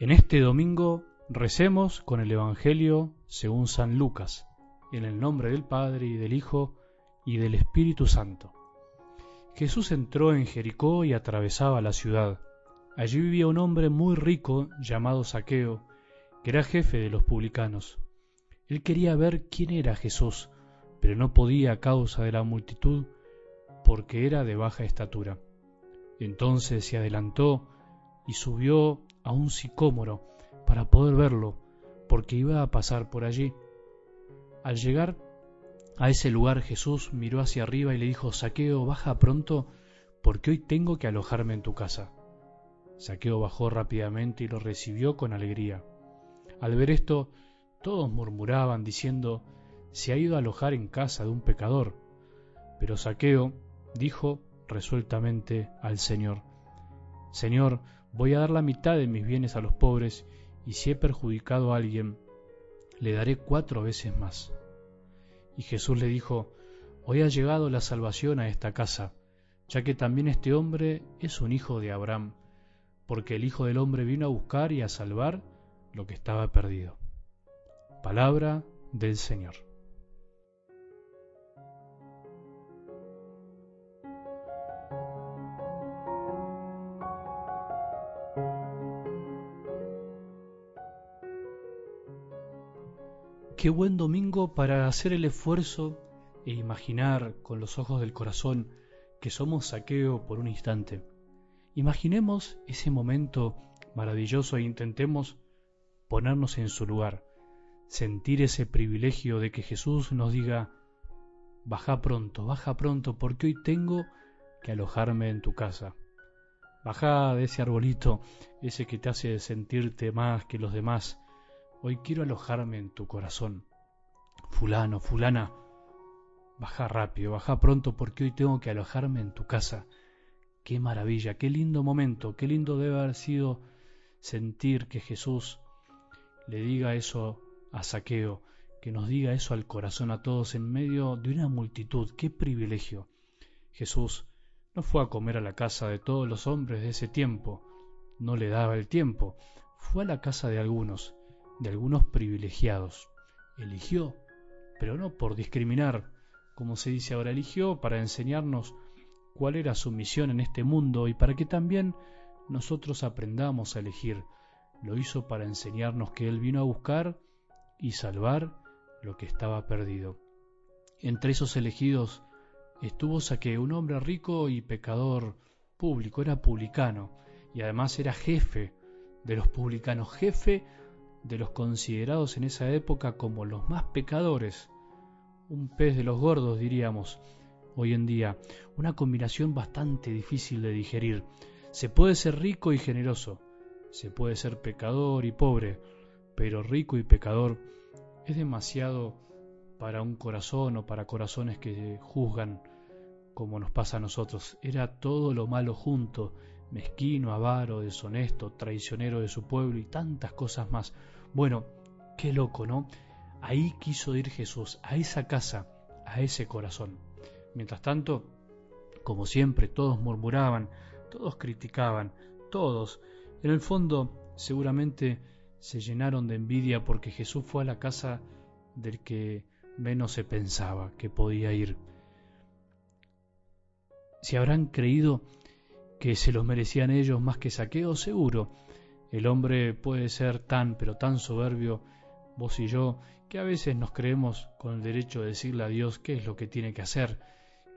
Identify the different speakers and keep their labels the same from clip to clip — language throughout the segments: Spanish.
Speaker 1: En este domingo recemos con el Evangelio según San Lucas, en el nombre del Padre y del Hijo y del Espíritu Santo. Jesús entró en Jericó y atravesaba la ciudad. Allí vivía un hombre muy rico llamado Saqueo, que era jefe de los publicanos. Él quería ver quién era Jesús, pero no podía a causa de la multitud, porque era de baja estatura. Entonces se adelantó y subió a un sicómoro para poder verlo, porque iba a pasar por allí. Al llegar a ese lugar Jesús miró hacia arriba y le dijo, Saqueo, baja pronto, porque hoy tengo que alojarme en tu casa. Saqueo bajó rápidamente y lo recibió con alegría. Al ver esto, todos murmuraban diciendo, se ha ido a alojar en casa de un pecador. Pero Saqueo dijo resueltamente al Señor, Señor, voy a dar la mitad de mis bienes a los pobres, y si he perjudicado a alguien, le daré cuatro veces más. Y Jesús le dijo, Hoy ha llegado la salvación a esta casa, ya que también este hombre es un hijo de Abraham, porque el Hijo del Hombre vino a buscar y a salvar lo que estaba perdido. Palabra del Señor. Qué buen domingo para hacer el esfuerzo e imaginar con los ojos del corazón que somos saqueo por un instante. Imaginemos ese momento maravilloso e intentemos ponernos en su lugar, sentir ese privilegio de que Jesús nos diga, baja pronto, baja pronto, porque hoy tengo que alojarme en tu casa. Baja de ese arbolito, ese que te hace sentirte más que los demás, Hoy quiero alojarme en tu corazón. Fulano, fulana, baja rápido, baja pronto porque hoy tengo que alojarme en tu casa. Qué maravilla, qué lindo momento, qué lindo debe haber sido sentir que Jesús le diga eso a Saqueo, que nos diga eso al corazón a todos en medio de una multitud. Qué privilegio. Jesús no fue a comer a la casa de todos los hombres de ese tiempo, no le daba el tiempo, fue a la casa de algunos de algunos privilegiados. Eligió, pero no por discriminar, como se dice ahora, eligió para enseñarnos cuál era su misión en este mundo y para que también nosotros aprendamos a elegir. Lo hizo para enseñarnos que Él vino a buscar y salvar lo que estaba perdido. Entre esos elegidos estuvo Saque, un hombre rico y pecador público, era publicano y además era jefe de los publicanos, jefe de los considerados en esa época como los más pecadores, un pez de los gordos diríamos hoy en día, una combinación bastante difícil de digerir. Se puede ser rico y generoso, se puede ser pecador y pobre, pero rico y pecador es demasiado para un corazón o para corazones que juzgan como nos pasa a nosotros. Era todo lo malo junto mezquino, avaro, deshonesto, traicionero de su pueblo y tantas cosas más. Bueno, qué loco, ¿no? Ahí quiso ir Jesús, a esa casa, a ese corazón. Mientras tanto, como siempre, todos murmuraban, todos criticaban, todos, en el fondo, seguramente se llenaron de envidia porque Jesús fue a la casa del que menos se pensaba que podía ir. Si habrán creído que se los merecían ellos más que saqueo, seguro. El hombre puede ser tan, pero tan soberbio, vos y yo, que a veces nos creemos con el derecho de decirle a Dios qué es lo que tiene que hacer,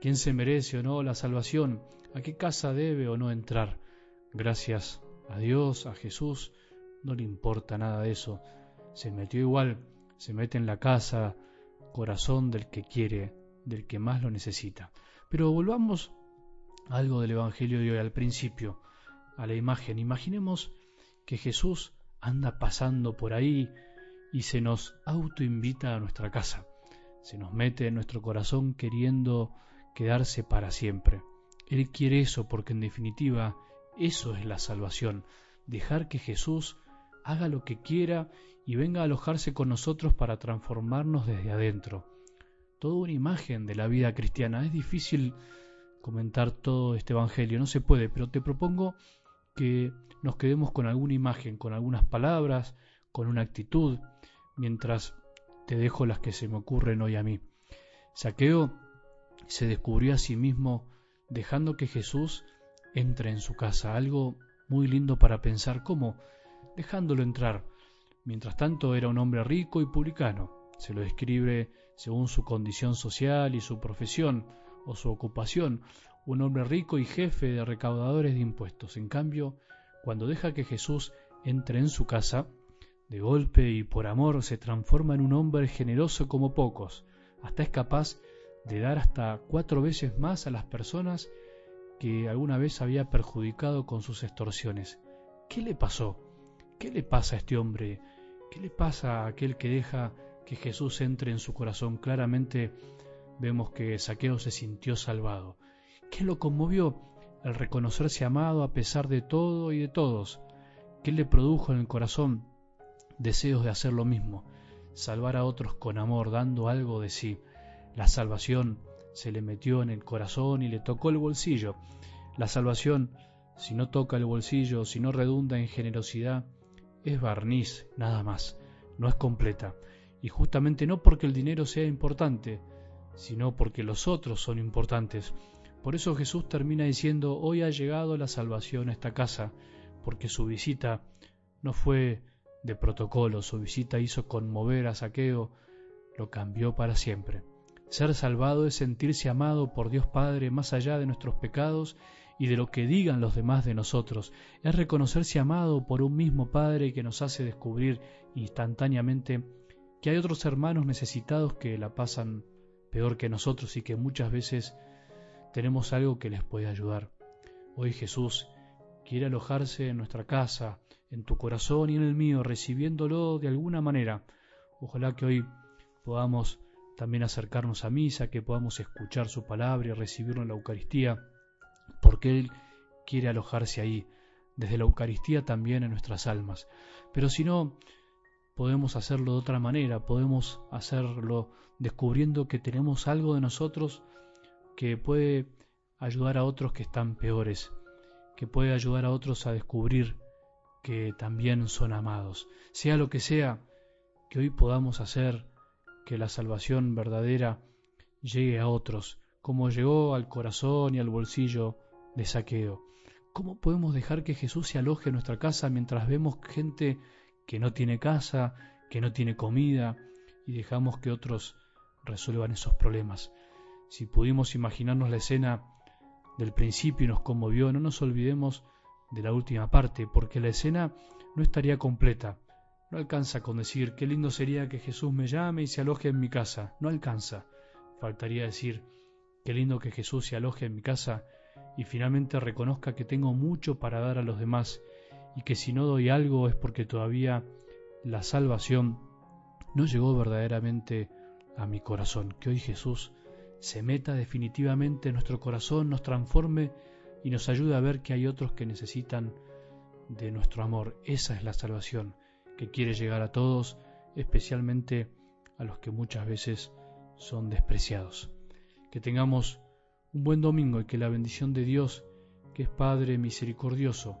Speaker 1: quién se merece o no la salvación, a qué casa debe o no entrar. Gracias a Dios, a Jesús, no le importa nada de eso. Se metió igual, se mete en la casa, corazón del que quiere, del que más lo necesita. Pero volvamos algo del Evangelio de hoy al principio, a la imagen. Imaginemos que Jesús anda pasando por ahí y se nos autoinvita a nuestra casa, se nos mete en nuestro corazón queriendo quedarse para siempre. Él quiere eso porque en definitiva eso es la salvación, dejar que Jesús haga lo que quiera y venga a alojarse con nosotros para transformarnos desde adentro. Toda una imagen de la vida cristiana. Es difícil comentar todo este Evangelio, no se puede, pero te propongo que nos quedemos con alguna imagen, con algunas palabras, con una actitud, mientras te dejo las que se me ocurren hoy a mí. Saqueo se descubrió a sí mismo dejando que Jesús entre en su casa, algo muy lindo para pensar. Cómo, dejándolo entrar. Mientras tanto era un hombre rico y publicano, se lo describe según su condición social y su profesión o su ocupación, un hombre rico y jefe de recaudadores de impuestos. En cambio, cuando deja que Jesús entre en su casa, de golpe y por amor se transforma en un hombre generoso como pocos, hasta es capaz de dar hasta cuatro veces más a las personas que alguna vez había perjudicado con sus extorsiones. ¿Qué le pasó? ¿Qué le pasa a este hombre? ¿Qué le pasa a aquel que deja que Jesús entre en su corazón? Claramente vemos que Saqueo se sintió salvado. ¿Qué lo conmovió? El reconocerse amado a pesar de todo y de todos. ¿Qué le produjo en el corazón? Deseos de hacer lo mismo, salvar a otros con amor, dando algo de sí. La salvación se le metió en el corazón y le tocó el bolsillo. La salvación, si no toca el bolsillo, si no redunda en generosidad, es barniz, nada más, no es completa. Y justamente no porque el dinero sea importante, sino porque los otros son importantes. Por eso Jesús termina diciendo, hoy ha llegado la salvación a esta casa, porque su visita no fue de protocolo, su visita hizo conmover a Saqueo, lo cambió para siempre. Ser salvado es sentirse amado por Dios Padre más allá de nuestros pecados y de lo que digan los demás de nosotros. Es reconocerse amado por un mismo Padre que nos hace descubrir instantáneamente que hay otros hermanos necesitados que la pasan peor que nosotros y que muchas veces tenemos algo que les puede ayudar. Hoy Jesús quiere alojarse en nuestra casa, en tu corazón y en el mío, recibiéndolo de alguna manera. Ojalá que hoy podamos también acercarnos a misa, que podamos escuchar su palabra y recibirlo en la Eucaristía, porque Él quiere alojarse ahí, desde la Eucaristía también en nuestras almas. Pero si no, podemos hacerlo de otra manera, podemos hacerlo descubriendo que tenemos algo de nosotros que puede ayudar a otros que están peores, que puede ayudar a otros a descubrir que también son amados. Sea lo que sea que hoy podamos hacer, que la salvación verdadera llegue a otros, como llegó al corazón y al bolsillo de saqueo. ¿Cómo podemos dejar que Jesús se aloje en nuestra casa mientras vemos gente que no tiene casa, que no tiene comida, y dejamos que otros resuelvan esos problemas? Si pudimos imaginarnos la escena del principio y nos conmovió, no nos olvidemos de la última parte, porque la escena no estaría completa no alcanza con decir qué lindo sería que Jesús me llame y se aloje en mi casa. No alcanza. Faltaría decir qué lindo que Jesús se aloje en mi casa y finalmente reconozca que tengo mucho para dar a los demás y que si no doy algo es porque todavía la salvación no llegó verdaderamente a mi corazón. Que hoy Jesús se meta definitivamente en nuestro corazón, nos transforme y nos ayude a ver que hay otros que necesitan de nuestro amor. Esa es la salvación que quiere llegar a todos, especialmente a los que muchas veces son despreciados. Que tengamos un buen domingo y que la bendición de Dios, que es Padre misericordioso,